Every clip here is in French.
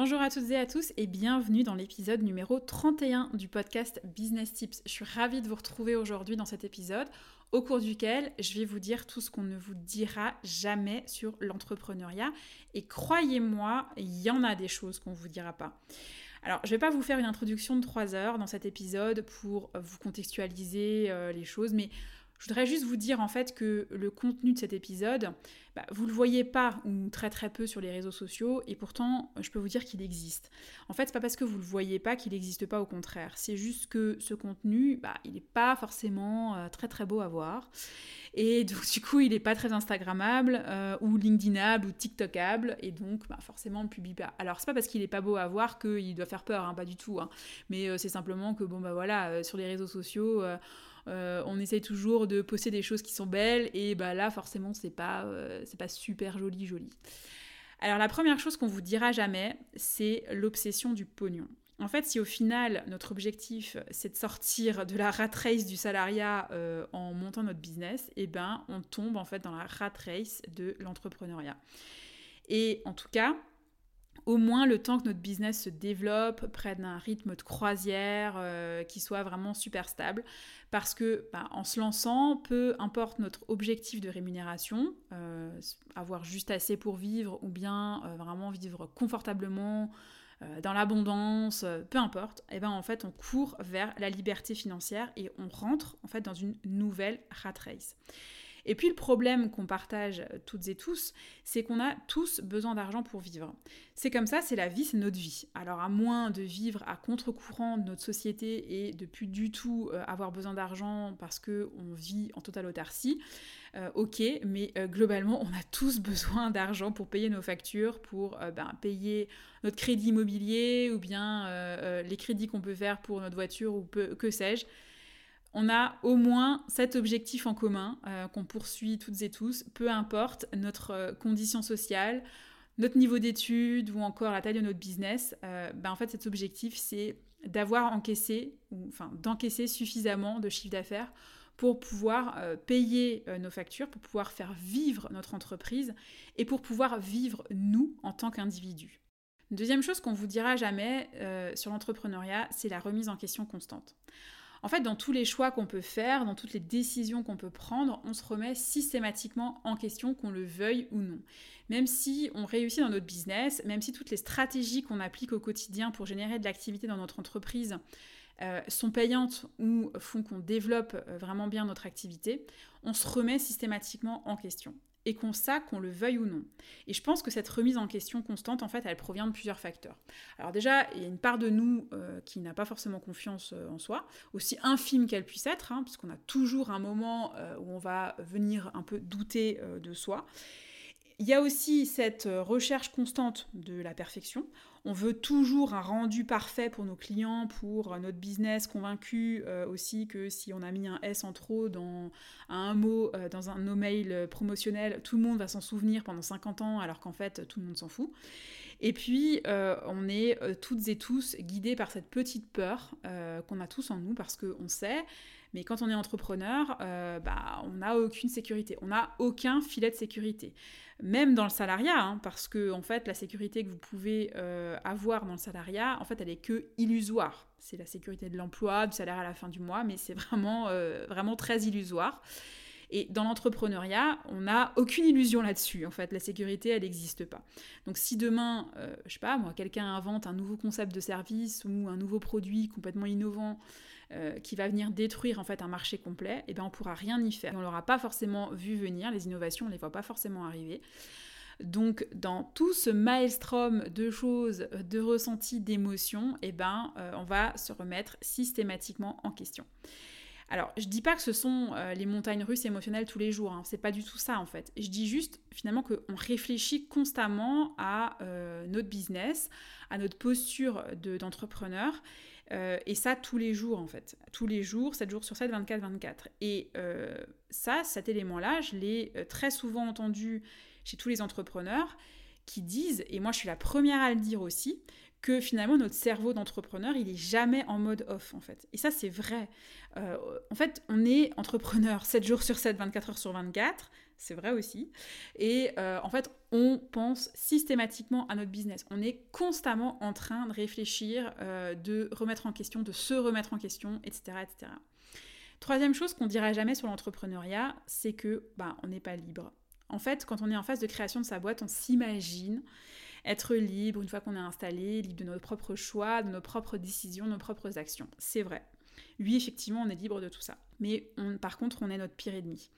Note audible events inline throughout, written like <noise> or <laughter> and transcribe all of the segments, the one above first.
Bonjour à toutes et à tous et bienvenue dans l'épisode numéro 31 du podcast Business Tips. Je suis ravie de vous retrouver aujourd'hui dans cet épisode au cours duquel je vais vous dire tout ce qu'on ne vous dira jamais sur l'entrepreneuriat. Et croyez-moi, il y en a des choses qu'on ne vous dira pas. Alors, je ne vais pas vous faire une introduction de 3 heures dans cet épisode pour vous contextualiser euh, les choses, mais je voudrais juste vous dire en fait que le contenu de cet épisode, bah, vous ne le voyez pas ou très très peu sur les réseaux sociaux et pourtant je peux vous dire qu'il existe. En fait, c'est pas parce que vous ne le voyez pas qu'il n'existe pas au contraire. C'est juste que ce contenu, bah, il n'est pas forcément euh, très très beau à voir. Et donc du coup, il n'est pas très Instagrammable euh, ou LinkedInable ou TikTokable et donc bah, forcément on ne publie pas. Alors c'est pas parce qu'il n'est pas beau à voir qu'il doit faire peur, hein, pas du tout. Hein. Mais euh, c'est simplement que bon bah voilà, sur les réseaux sociaux euh, on essaye toujours de poster des choses qui sont belles et bah là forcément c'est pas, euh, pas super joli joli. Alors la première chose qu'on vous dira jamais, c'est l'obsession du pognon. En fait, si au final notre objectif c'est de sortir de la rat race du salariat euh, en montant notre business, eh ben on tombe en fait dans la rat race de l'entrepreneuriat. Et en tout cas, au moins le temps que notre business se développe, prenne un rythme de croisière, euh, qui soit vraiment super stable. Parce que bah, en se lançant, peu importe notre objectif de rémunération, euh, avoir juste assez pour vivre ou bien euh, vraiment vivre confortablement, dans l'abondance, peu importe, et eh ben en fait on court vers la liberté financière et on rentre en fait dans une nouvelle rat race. Et puis le problème qu'on partage toutes et tous, c'est qu'on a tous besoin d'argent pour vivre. C'est comme ça, c'est la vie, c'est notre vie. Alors à moins de vivre à contre-courant de notre société et de plus du tout euh, avoir besoin d'argent parce que on vit en totale autarcie, euh, ok, mais euh, globalement, on a tous <laughs> besoin d'argent pour payer nos factures, pour ben, payer notre crédit immobilier ou bien les crédits qu'on peut faire pour notre voiture ou que sais-je on a au moins cet objectif en commun euh, qu'on poursuit toutes et tous, peu importe notre euh, condition sociale, notre niveau d'études ou encore la taille de notre business. Euh, ben, en fait, cet objectif, c'est d'avoir encaissé, ou enfin d'encaisser suffisamment de chiffre d'affaires pour pouvoir payer nos factures, pour pouvoir faire vivre notre entreprise et pour pouvoir vivre nous en tant qu'individus. Deuxième chose qu'on vous dira jamais sur l'entrepreneuriat, c'est la remise en question constante. En fait, dans tous les choix qu'on peut faire, dans toutes les décisions qu'on peut prendre, on se remet systématiquement en question, qu'on le veuille ou non. Même si on réussit dans notre business, même si toutes les stratégies qu'on applique au quotidien pour générer de l'activité dans notre entreprise euh, sont payantes ou font qu'on développe euh, vraiment bien notre activité, on se remet systématiquement en question et qu'on ça, qu'on le veuille ou non. Et je pense que cette remise en question constante, en fait, elle provient de plusieurs facteurs. Alors déjà, il y a une part de nous euh, qui n'a pas forcément confiance euh, en soi, aussi infime qu'elle puisse être, hein, puisqu'on a toujours un moment euh, où on va venir un peu douter de soi. Il y a aussi cette recherche constante de la perfection. On veut toujours un rendu parfait pour nos clients, pour notre business, convaincu euh, aussi que si on a mis un S en trop dans un mot, euh, dans un no mail promotionnel, tout le monde va s'en souvenir pendant 50 ans alors qu'en fait tout le monde s'en fout. Et puis, euh, on est toutes et tous guidés par cette petite peur qu'on a tous en nous parce qu'on sait mais quand on est entrepreneur, euh, bah, on n'a aucune sécurité, on n'a aucun filet de sécurité. Même dans le salariat, hein, parce que en fait, la sécurité que vous pouvez euh, avoir dans le salariat, en fait, elle est que illusoire. C'est la sécurité de l'emploi, du salaire à la fin du mois, mais c'est vraiment, euh, vraiment très illusoire. Et dans l'entrepreneuriat, on n'a aucune illusion là-dessus. En fait, la sécurité, elle n'existe pas. Donc, si demain, je je sais pas, moi, quelqu'un invente un nouveau concept de service ou un nouveau produit complètement innovant euh, qui va venir détruire en fait un marché complet, et eh bien on pourra rien y faire. On l'aura pas forcément vu venir, les innovations on les voit pas forcément arriver. Donc dans tout ce maelstrom de choses, de ressentis, d'émotions, et eh ben euh, on va se remettre systématiquement en question. Alors, je dis pas que ce sont euh, les montagnes russes émotionnelles tous les jours, hein. c'est pas du tout ça en fait. Je dis juste finalement qu'on réfléchit constamment à notre business, à notre posture d'entrepreneur, euh, et ça tous les jours en fait. Tous les jours, 7 jours sur 7, 24, 24. Et ça, cet élément-là, je l'ai très souvent entendu chez tous les entrepreneurs qui disent, et moi je suis la première à le dire aussi, que finalement notre cerveau d'entrepreneur, il est jamais en mode off en fait. Et ça c'est vrai. Euh, en fait, on est entrepreneur 7 jours sur 7, 24 heures sur 24, c'est vrai aussi. Et euh, en fait, on pense systématiquement à notre business. On est constamment en train de réfléchir, euh, de remettre en question, de se remettre en question, etc. etc. Troisième chose qu'on dirait jamais sur l'entrepreneuriat, c'est que bah, on n'est pas libre. En fait, quand on est en phase de création de sa boîte, on s'imagine être libre une fois qu'on est installé, libre de nos propres choix, de nos propres décisions, de nos propres actions. C'est vrai. Oui, effectivement, on est libre de tout ça. Mais par contre, on est notre pire ennemi.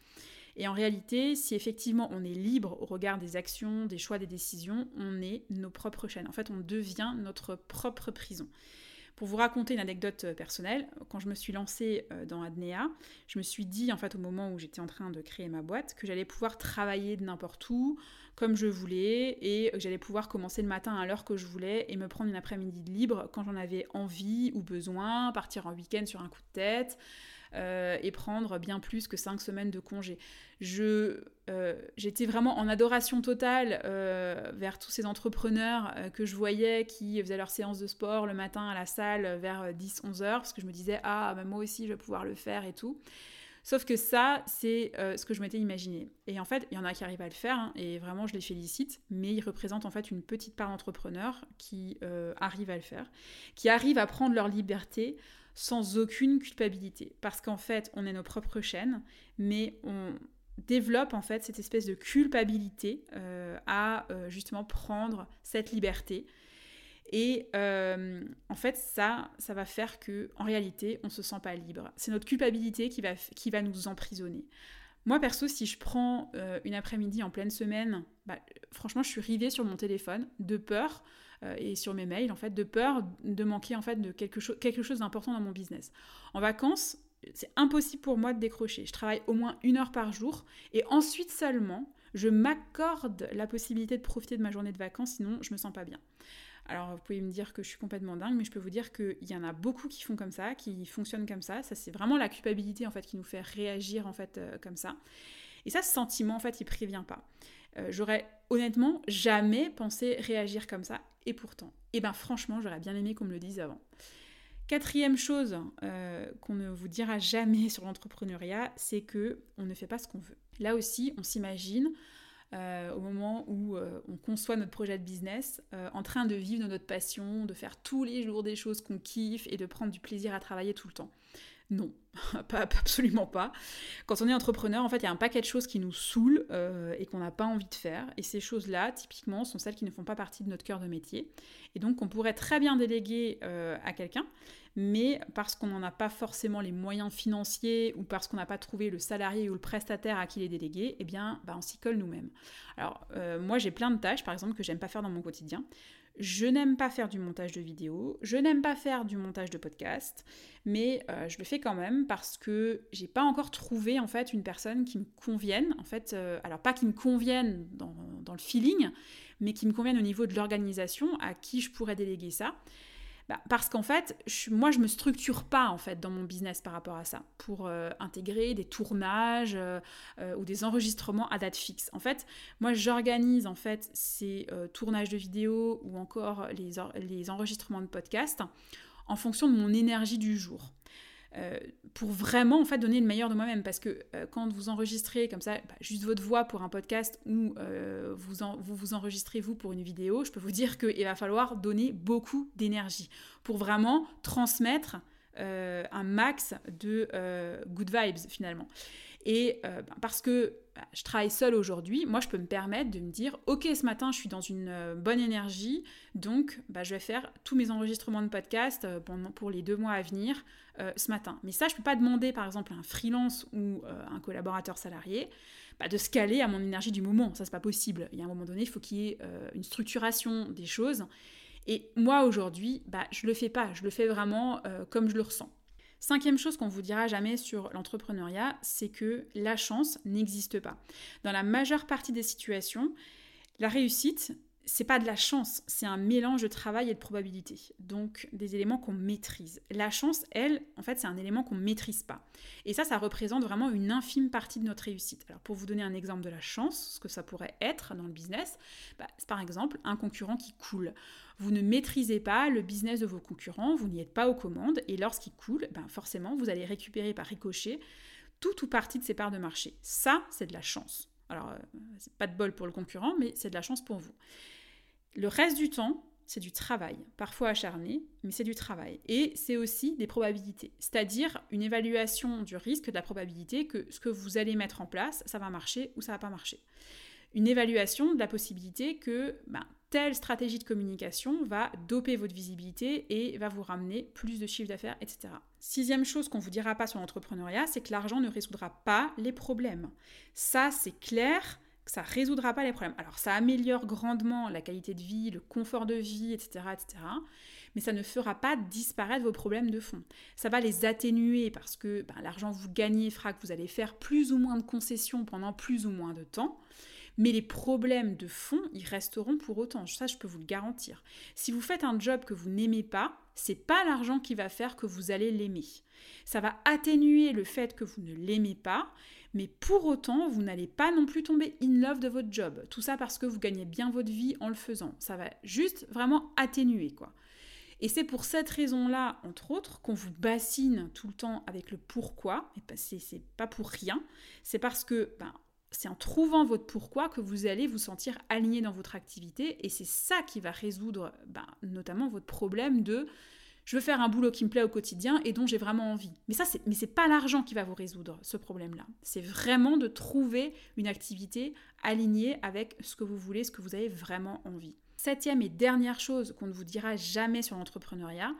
Et en réalité, si effectivement on est libre au regard des actions, des choix, des décisions, on est nos propres chaînes. En fait, on devient notre propre prison. Pour vous raconter une anecdote euh, personnelle, quand je me suis lancée euh, dans Adnea, je me suis dit en fait au moment où j'étais en train de créer ma boîte que j'allais pouvoir travailler de n'importe où, comme je voulais, et j'allais pouvoir commencer le matin à l'heure que je voulais et me prendre une après-midi libre quand j'en avais envie ou besoin, partir en week-end sur un coup de tête. Euh, et prendre bien plus que cinq semaines de congé. Je, euh, j'étais vraiment en adoration totale euh, vers tous ces entrepreneurs que je voyais qui faisaient leur séance de sport le matin à la salle vers 10-11 heures, parce que je me disais, ah, bah, moi aussi, je vais pouvoir le faire et tout. Sauf que ça, c'est ce que je m'étais imaginé. Et en fait, il y en a qui arrivent à le faire, hein, et vraiment, je les félicite, mais ils représentent en fait une petite part d'entrepreneurs qui arrivent à le faire, qui arrivent à prendre leur liberté sans aucune culpabilité. Parce qu'en fait, on est nos propres chaînes, mais on développe en fait cette espèce de culpabilité euh, à euh, justement prendre cette liberté. Et euh, en fait, ça, ça va faire que, en réalité, on se sent pas libre. C'est notre culpabilité qui va, qui va nous emprisonner. Moi, perso, si je prends une après-midi en pleine semaine, bah, franchement, je suis rivée sur mon téléphone de peur euh, et sur mes mails, en fait, de peur de manquer en fait de quelque, quelque chose d'important dans mon business. En vacances, c'est impossible pour moi de décrocher. Je travaille au moins une heure par jour et ensuite seulement, je m'accorde la possibilité de profiter de ma journée de vacances, sinon je me sens pas bien. Alors vous pouvez me dire que je suis complètement dingue, mais je peux vous dire qu'il y en a beaucoup qui font comme ça, qui fonctionnent comme ça. Ça c'est vraiment la culpabilité en fait qui nous fait réagir en fait euh, comme ça. Et ça, ce sentiment en fait, il prévient pas. Euh, j'aurais honnêtement jamais pensé réagir comme ça, et pourtant, eh ben franchement, j'aurais bien aimé qu'on me le dise avant. Quatrième chose euh, qu'on ne vous dira jamais <laughs> sur l'entrepreneuriat, c'est que on ne fait pas ce qu'on veut. Là aussi, on s'imagine euh, au moment où on conçoit notre projet de business, en train de vivre de notre passion, de faire tous les jours des choses qu'on kiffe et de prendre du plaisir à travailler tout le temps. Non, <laughs> pas, absolument pas. Quand on est entrepreneur, en fait, il y a un paquet de choses qui nous saoulent euh, et qu'on n'a pas envie de faire. Et ces choses-là, typiquement, sont celles qui ne font pas partie de notre cœur de métier. Et donc, on pourrait très bien déléguer euh, à quelqu'un, mais parce qu'on n'en a pas forcément les moyens financiers ou parce qu'on n'a pas trouvé le salarié ou le prestataire à qui les déléguer, eh bien, bah, on s'y colle nous-mêmes. Alors, euh, moi, j'ai plein de tâches, par exemple, que j'aime pas faire dans mon quotidien. Je n'aime pas faire du montage de vidéos, je n'aime pas faire du montage de podcast, mais euh, je le fais quand même parce que j'ai pas encore trouvé en fait une personne qui me convienne. En fait, euh, alors pas qui me convienne dans, dans, le feeling, mais qui me convienne au niveau de l'organisation, à qui je pourrais déléguer ça. Bah, parce qu'en fait, moi, je me structure pas en fait dans mon business par rapport à ça pour euh, intégrer des tournages euh, euh, ou des enregistrements à date fixe. En fait, moi, j'organise en fait ces tournages de vidéos ou encore les, les enregistrements de podcasts en fonction de mon énergie du jour. Euh, pour vraiment en fait donner le meilleur de moi-même parce que euh, quand vous enregistrez comme ça bah, juste votre voix pour un podcast ou euh, vous, vous, vous enregistrez vous pour une vidéo, je peux vous dire <laughs> qu'il va falloir donner beaucoup d'énergie pour vraiment transmettre un max de good vibes finalement. Et bah, parce que je travaille seule aujourd'hui, moi je peux me permettre de me dire ok ce matin je suis dans une euh, bonne énergie, donc bah, je vais faire tous mes enregistrements de podcast euh, pour les deux mois à venir euh, ce matin. Mais ça je peux pas demander par exemple à un freelance ou un collaborateur salarié bah, de se caler à mon énergie du moment, ça c'est pas possible. Il y a un moment donné il faut qu'il y ait une structuration des choses. Et moi aujourd'hui, bah, je le fais pas, je le fais vraiment comme je le ressens. Cinquième chose qu'on vous dira jamais sur l'entrepreneuriat, c'est que la chance n'existe pas. Dans la majeure partie des situations, la réussite, c'est pas de la chance, c'est un mélange de travail et de probabilité. Donc des éléments qu'on maîtrise. La chance, elle, en fait, c'est un élément qu'on maîtrise pas. Et ça, ça représente vraiment une infime partie de notre réussite. Alors pour vous donner un exemple de la chance, ce que ça pourrait être dans le business, bah, c'est par exemple un concurrent qui coule. Vous ne maîtrisez pas le business de vos concurrents, vous n'y êtes pas aux commandes, et lorsqu'il coule, ben forcément, vous allez récupérer par ricochet tout ou partie de ses parts de marché. Ça, c'est de la chance. Alors, euh, pas de bol pour le concurrent, mais c'est de la chance pour vous. Le reste du temps, c'est du travail, parfois acharné, mais c'est du travail. Et c'est aussi des probabilités, c'est-à-dire une évaluation du risque, de la probabilité que ce que vous allez mettre en place, ça va marcher ou ça va pas marcher. Une évaluation de la possibilité que ben, telle stratégie de communication va doper votre visibilité et va vous ramener plus de chiffre d'affaires, etc. Sixième chose qu'on ne vous dira pas sur l'entrepreneuriat, c'est que l'argent ne résoudra pas les problèmes. Ça, c'est clair que ça résoudra pas les problèmes. Alors, ça améliore grandement la qualité de vie, le confort de vie, etc.. Mais ça ne fera pas disparaître vos problèmes de fond. Ça va les atténuer parce que ben, l'argent que vous gagnez fera que vous allez faire plus ou moins de concessions pendant plus ou moins de temps. Mais les problèmes de fond, ils resteront pour autant. Ça, je peux vous le garantir. Si vous faites un job que vous n'aimez pas, c'est pas l'argent qui va faire que vous allez l'aimer. Ça va atténuer le fait que vous ne l'aimez pas, mais pour autant, vous n'allez pas non plus tomber in love de votre job. Tout ça parce que vous gagnez bien votre vie en le faisant. Ça va juste vraiment atténuer, quoi. Et c'est pour cette raison-là, entre autres, qu'on vous bassine tout le temps avec le pourquoi. Et c'est pas pour rien. C'est parce que ben, c'est en trouvant votre pourquoi que vous allez vous sentir aligné dans votre activité et c'est ça qui va résoudre ben, notamment votre problème de je veux faire un boulot qui me plaît au quotidien et dont j'ai vraiment envie. Mais ça, c'est, mais c'est pas l'argent qui va vous résoudre ce problème-là. C'est vraiment de trouver une activité alignée avec ce que vous voulez, ce que vous avez vraiment envie. Septième et dernière chose qu'on ne vous dira jamais sur l'entrepreneuriat,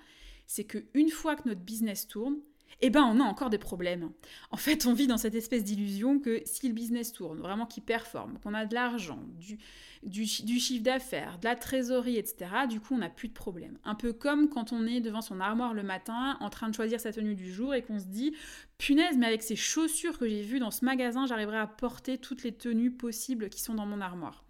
c'est que une fois que notre business tourne, eh ben on a encore des problèmes. En fait, on vit dans cette espèce d'illusion que si le business tourne, vraiment qu'il performe, qu'on a de l'argent, du, du, chiffre d'affaires, de la trésorerie, etc., du coup, on n'a plus de problème. Un peu comme quand on est devant son armoire le matin, en train de choisir sa tenue du jour et qu'on se dit, punaise, mais avec ces chaussures que j'ai vues dans ce magasin, j'arriverai à porter toutes les tenues possibles qui sont dans mon armoire.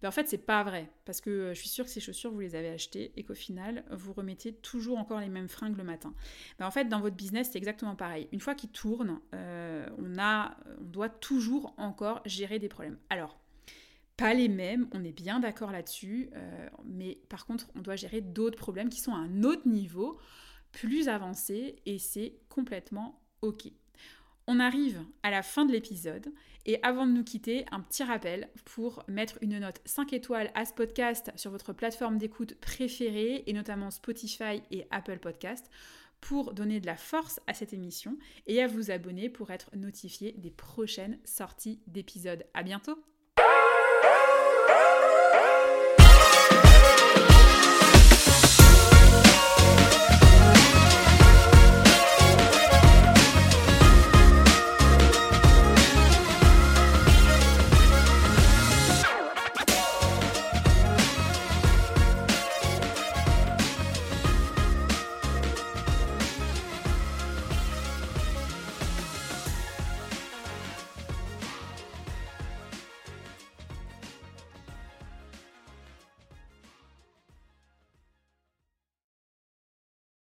Ben, en fait, c'est pas vrai, parce que euh, je suis sûre que ces chaussures, vous les avez achetées et qu'au final, vous remettez toujours encore les mêmes fringues le matin. En fait, dans votre business, c'est exactement pareil. Une fois qu'il tourne, euh, on, a, on doit toujours encore gérer des problèmes. Alors, pas les mêmes, on est bien d'accord là-dessus, euh, mais par contre, on doit gérer d'autres problèmes qui sont à un autre niveau, plus avancé, et c'est complètement OK. On arrive à la fin de l'épisode et avant de nous quitter, un petit rappel pour mettre une note 5 étoiles à ce podcast sur votre plateforme d'écoute préférée et notamment Spotify et Apple Podcast pour donner de la force à cette émission et à vous abonner pour être notifié des prochaines sorties d'épisodes. À bientôt!